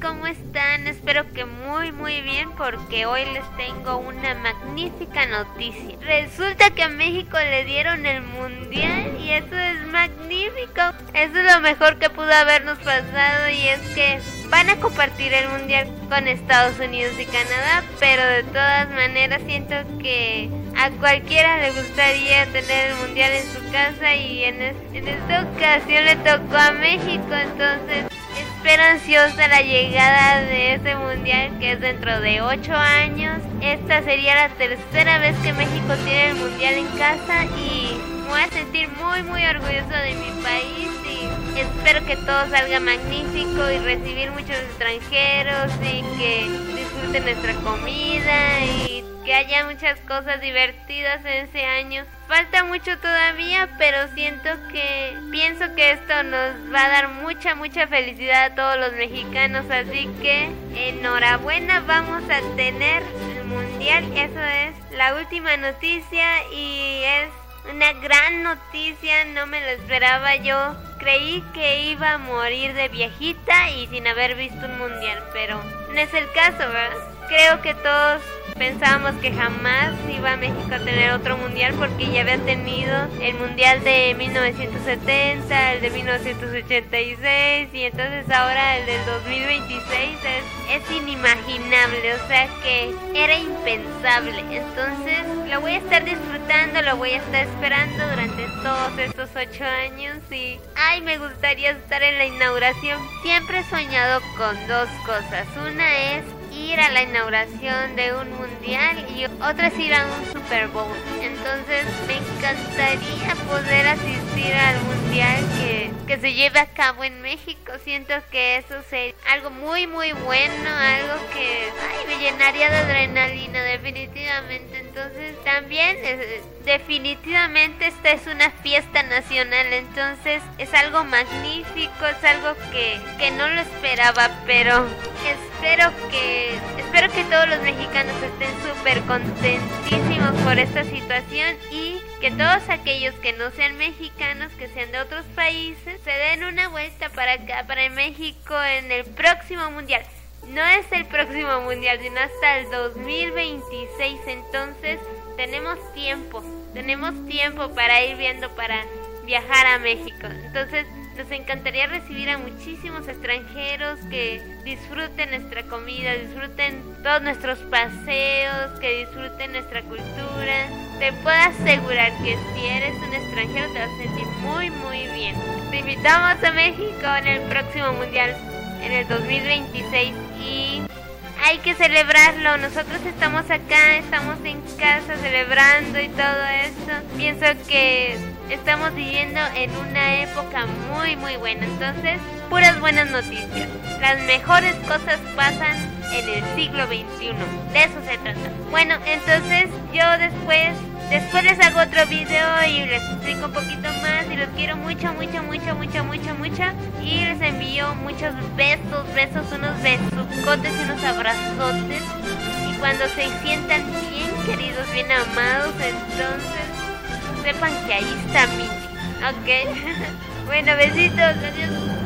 ¿cómo están? Espero que muy muy bien porque hoy les tengo una magnífica noticia. Resulta que a México le dieron el mundial y eso es magnífico. Eso es lo mejor que pudo habernos pasado y es que van a compartir el mundial con Estados Unidos y Canadá, pero de todas maneras siento que a cualquiera le gustaría tener el mundial en su casa y en esta ocasión le tocó a México, entonces espero ansiosa la llegada de ese mundial que es dentro de 8 años. Esta sería la tercera vez que México tiene el mundial en casa y me voy a sentir muy muy orgulloso de mi país y espero que todo salga magnífico y recibir muchos extranjeros y que disfruten nuestra comida y que haya muchas cosas divertidas en ese año. Falta mucho todavía, pero siento que pienso que esto nos va a dar mucha, mucha felicidad a todos los mexicanos. Así que enhorabuena, vamos a tener el mundial. Eso es la última noticia y es una gran noticia, no me lo esperaba yo. Creí que iba a morir de viejita y sin haber visto un mundial, pero no es el caso, ¿verdad? Creo que todos pensábamos que jamás iba México a tener otro mundial porque ya había tenido el mundial de 1970, el de 1986 y entonces ahora el del 2026 es, es inimaginable, o sea que era impensable. Entonces lo voy a estar disfrutando, lo voy a estar esperando durante todos estos ocho años y ay me gustaría estar en la inauguración. Siempre he soñado con dos cosas. Una es ir a la inauguración de un mundial y otra es ir a un Super Bowl. Entonces me encantaría poder asistir al mundial que, que se lleve a cabo en México. Siento que eso sería algo muy muy bueno, algo que ay, me llenaría de adrenalina definitivamente. Entonces también eh, definitivamente esta es una fiesta nacional. Entonces es algo magnífico, es algo que, que no lo esperaba, pero espero que espero que todos los mexicanos estén súper contentísimos por esta situación y que todos aquellos que no sean mexicanos, que sean de otros países, se den una vuelta para acá, para México en el próximo mundial. No es el próximo mundial, sino hasta el 2026. Entonces tenemos tiempo, tenemos tiempo para ir viendo, para viajar a México. Entonces nos encantaría recibir a muchísimos extranjeros que disfruten nuestra comida, disfruten todos nuestros paseos, que disfruten nuestra cultura. Te puedo asegurar que si eres un extranjero te vas a sentir muy muy bien. Te invitamos a México en el próximo mundial, en el 2026 y hay que celebrarlo. Nosotros estamos acá, estamos en casa celebrando y todo eso. Pienso que estamos viviendo en una época muy muy buena. Entonces, puras buenas noticias. Las mejores cosas pasan en el siglo XXI. De eso se trata. Bueno, entonces yo después Después les hago otro video y les explico un poquito más y los quiero mucho, mucho, mucho, mucho, mucho, mucho. Y les envío muchos besos, besos, unos besucotes y unos abrazotes. Y cuando se sientan bien queridos, bien amados, entonces sepan que ahí está mi. ¿Ok? bueno, besitos, adiós.